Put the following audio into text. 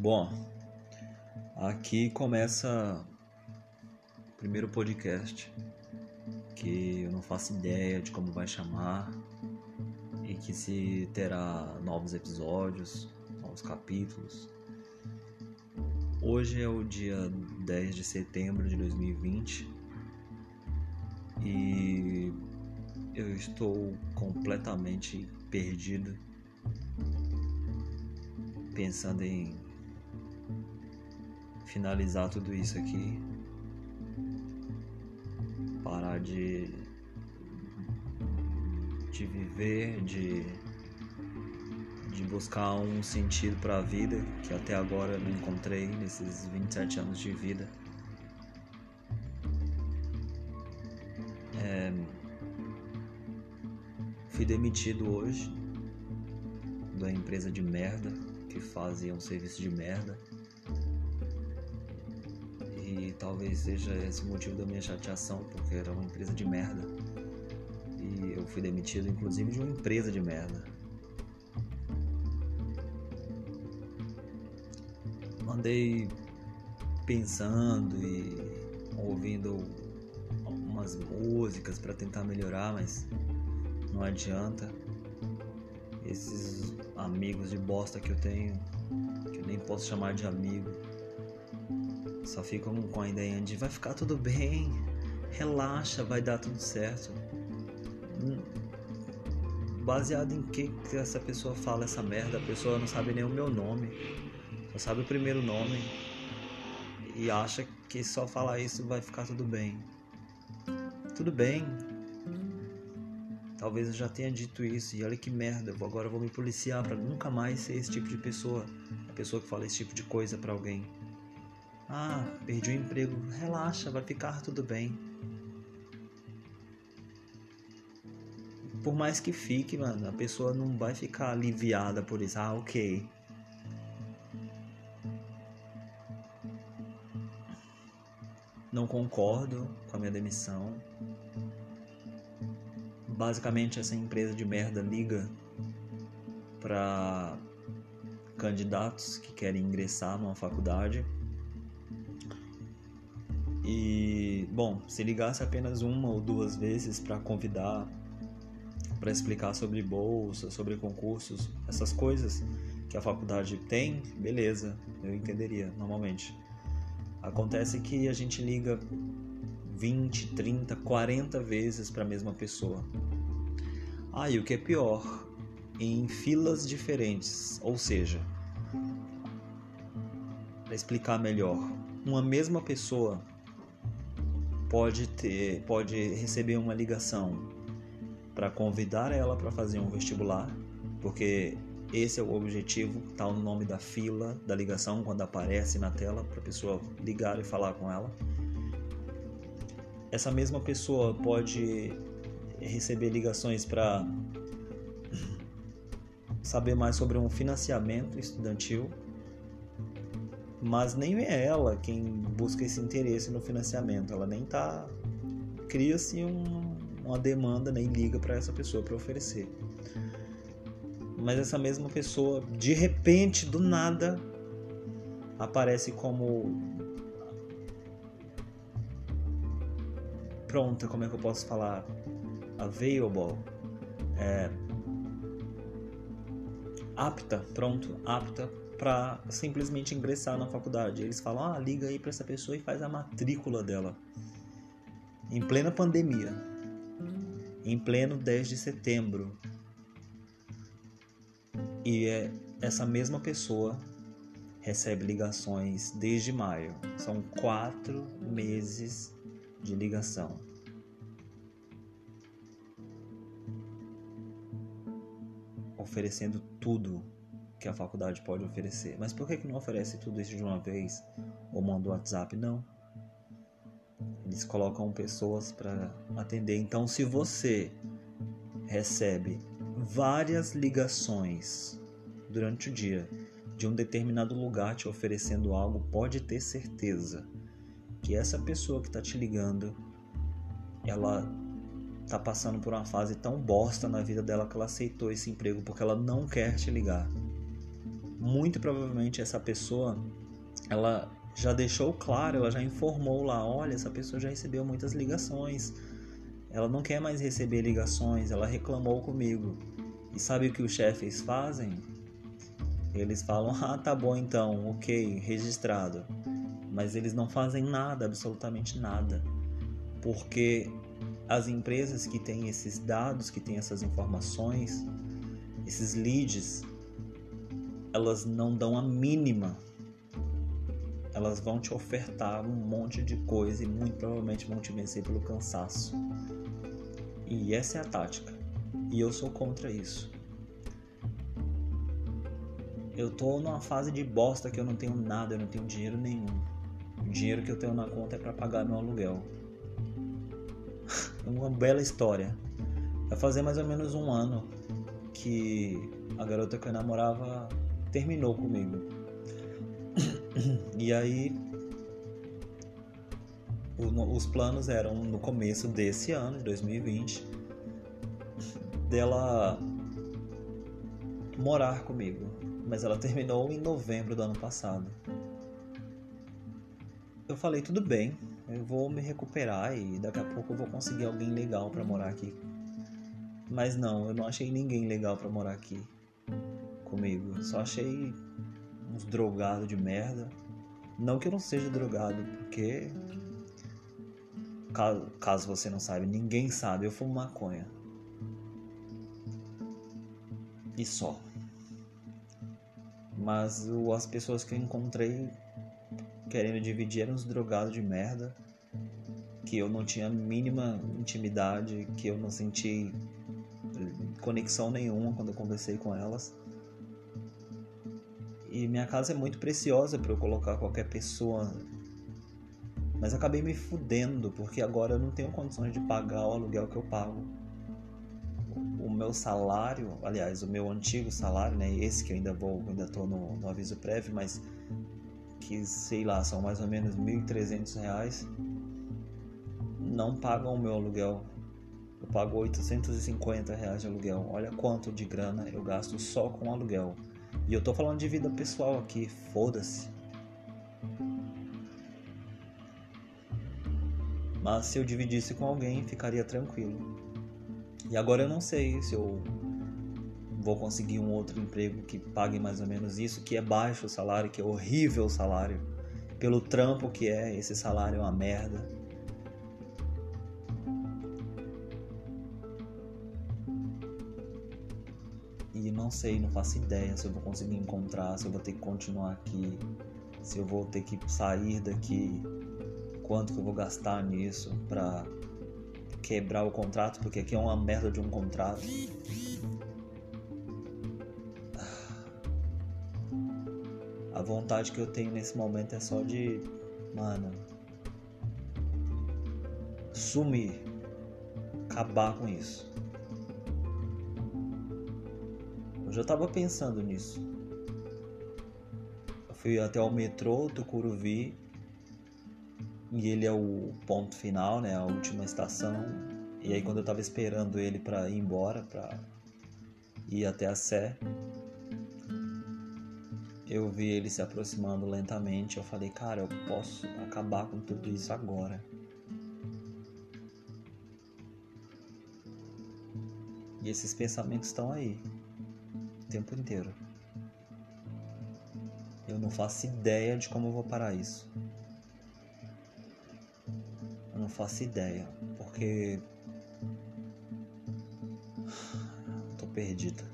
Bom, aqui começa o primeiro podcast que eu não faço ideia de como vai chamar e que se terá novos episódios, novos capítulos. Hoje é o dia 10 de setembro de 2020 e eu estou completamente perdido pensando em finalizar tudo isso aqui. Parar de, de viver, de, de buscar um sentido para a vida que até agora não encontrei nesses 27 anos de vida. É, fui demitido hoje da empresa de merda que fazia um serviço de merda talvez seja esse o motivo da minha chateação, porque era uma empresa de merda. E eu fui demitido, inclusive, de uma empresa de merda. Andei pensando e ouvindo algumas músicas para tentar melhorar, mas não adianta. Esses amigos de bosta que eu tenho, que eu nem posso chamar de amigo, só ficam com a ideia de vai ficar tudo bem, relaxa, vai dar tudo certo. Hum, baseado em que, que essa pessoa fala essa merda, a pessoa não sabe nem o meu nome, só sabe o primeiro nome e acha que só falar isso vai ficar tudo bem. Tudo bem. Talvez eu já tenha dito isso e olha que merda, agora eu vou me policiar para nunca mais ser esse tipo de pessoa, a pessoa que fala esse tipo de coisa para alguém. Ah, perdi o emprego. Relaxa, vai ficar tudo bem. Por mais que fique, mano, a pessoa não vai ficar aliviada por isso. Ah, ok. Não concordo com a minha demissão. Basicamente, essa empresa de merda liga para candidatos que querem ingressar numa faculdade e, bom, se ligasse apenas uma ou duas vezes para convidar, para explicar sobre bolsa, sobre concursos, essas coisas que a faculdade tem, beleza, eu entenderia normalmente. Acontece que a gente liga 20, 30, 40 vezes para a mesma pessoa. Ah, o que é pior, em filas diferentes, ou seja, para explicar melhor, uma mesma pessoa pode ter, pode receber uma ligação para convidar ela para fazer um vestibular, porque esse é o objetivo, está no nome da fila da ligação quando aparece na tela para a pessoa ligar e falar com ela. Essa mesma pessoa pode receber ligações para saber mais sobre um financiamento estudantil mas nem é ela quem busca esse interesse no financiamento, ela nem tá cria-se um, uma demanda, nem liga para essa pessoa para oferecer. Mas essa mesma pessoa, de repente, do nada, aparece como pronta, como é que eu posso falar? Available. É, apta, pronto, apta para simplesmente ingressar na faculdade. Eles falam: ah, liga aí para essa pessoa e faz a matrícula dela. Em plena pandemia, em pleno 10 de setembro. E é essa mesma pessoa recebe ligações desde maio. São quatro meses de ligação. Oferecendo tudo que a faculdade pode oferecer. Mas por que, que não oferece tudo isso de uma vez ou manda o WhatsApp? Não. Eles colocam pessoas para atender. Então, se você recebe várias ligações durante o dia de um determinado lugar te oferecendo algo, pode ter certeza que essa pessoa que está te ligando, ela está passando por uma fase tão bosta na vida dela que ela aceitou esse emprego porque ela não quer te ligar. Muito provavelmente essa pessoa ela já deixou claro, ela já informou lá, olha, essa pessoa já recebeu muitas ligações. Ela não quer mais receber ligações, ela reclamou comigo. E sabe o que os chefes fazem? Eles falam: "Ah, tá bom então, OK, registrado". Mas eles não fazem nada, absolutamente nada. Porque as empresas que têm esses dados, que têm essas informações, esses leads, elas não dão a mínima. Elas vão te ofertar um monte de coisa e muito provavelmente vão te vencer pelo cansaço. E essa é a tática. E eu sou contra isso. Eu tô numa fase de bosta que eu não tenho nada, eu não tenho dinheiro nenhum. O dinheiro que eu tenho na conta é para pagar meu aluguel. Uma bela história. Vai fazer mais ou menos um ano que a garota que eu namorava terminou comigo. E aí os planos eram no começo desse ano, de 2020, dela morar comigo. Mas ela terminou em novembro do ano passado. Eu falei, tudo bem, eu vou me recuperar e daqui a pouco eu vou conseguir alguém legal para morar aqui. Mas não, eu não achei ninguém legal para morar aqui comigo. Só achei uns drogados de merda. Não que eu não seja drogado, porque caso, caso você não saiba, ninguém sabe, eu fumo maconha. E só. Mas o, as pessoas que eu encontrei querendo dividir eram uns drogados de merda. Que eu não tinha mínima intimidade, que eu não senti conexão nenhuma quando eu conversei com elas. E minha casa é muito preciosa para eu colocar qualquer pessoa. Mas acabei me fudendo, porque agora eu não tenho condições de pagar o aluguel que eu pago. O meu salário, aliás, o meu antigo salário, né? Esse que eu ainda vou, ainda tô no, no aviso prévio, mas que sei lá, são mais ou menos R$ 1.300, não pagam o meu aluguel. Eu pago 850 reais de aluguel. Olha quanto de grana eu gasto só com aluguel. E eu tô falando de vida pessoal aqui, foda-se. Mas se eu dividisse com alguém, ficaria tranquilo. E agora eu não sei se eu vou conseguir um outro emprego que pague mais ou menos isso, que é baixo o salário, que é horrível o salário. Pelo trampo que é, esse salário é uma merda. Não sei, não faço ideia se eu vou conseguir encontrar, se eu vou ter que continuar aqui, se eu vou ter que sair daqui, quanto que eu vou gastar nisso pra quebrar o contrato, porque aqui é uma merda de um contrato. A vontade que eu tenho nesse momento é só de, mano, sumir, acabar com isso. Eu já tava pensando nisso. Eu fui até o metrô Tucuruvi e ele é o ponto final, né, a última estação. E aí quando eu tava esperando ele para ir embora, para ir até a Sé, eu vi ele se aproximando lentamente. Eu falei, cara, eu posso acabar com tudo isso agora. E esses pensamentos estão aí tempo inteiro. Eu não faço ideia de como eu vou parar isso. Eu não faço ideia, porque tô perdida.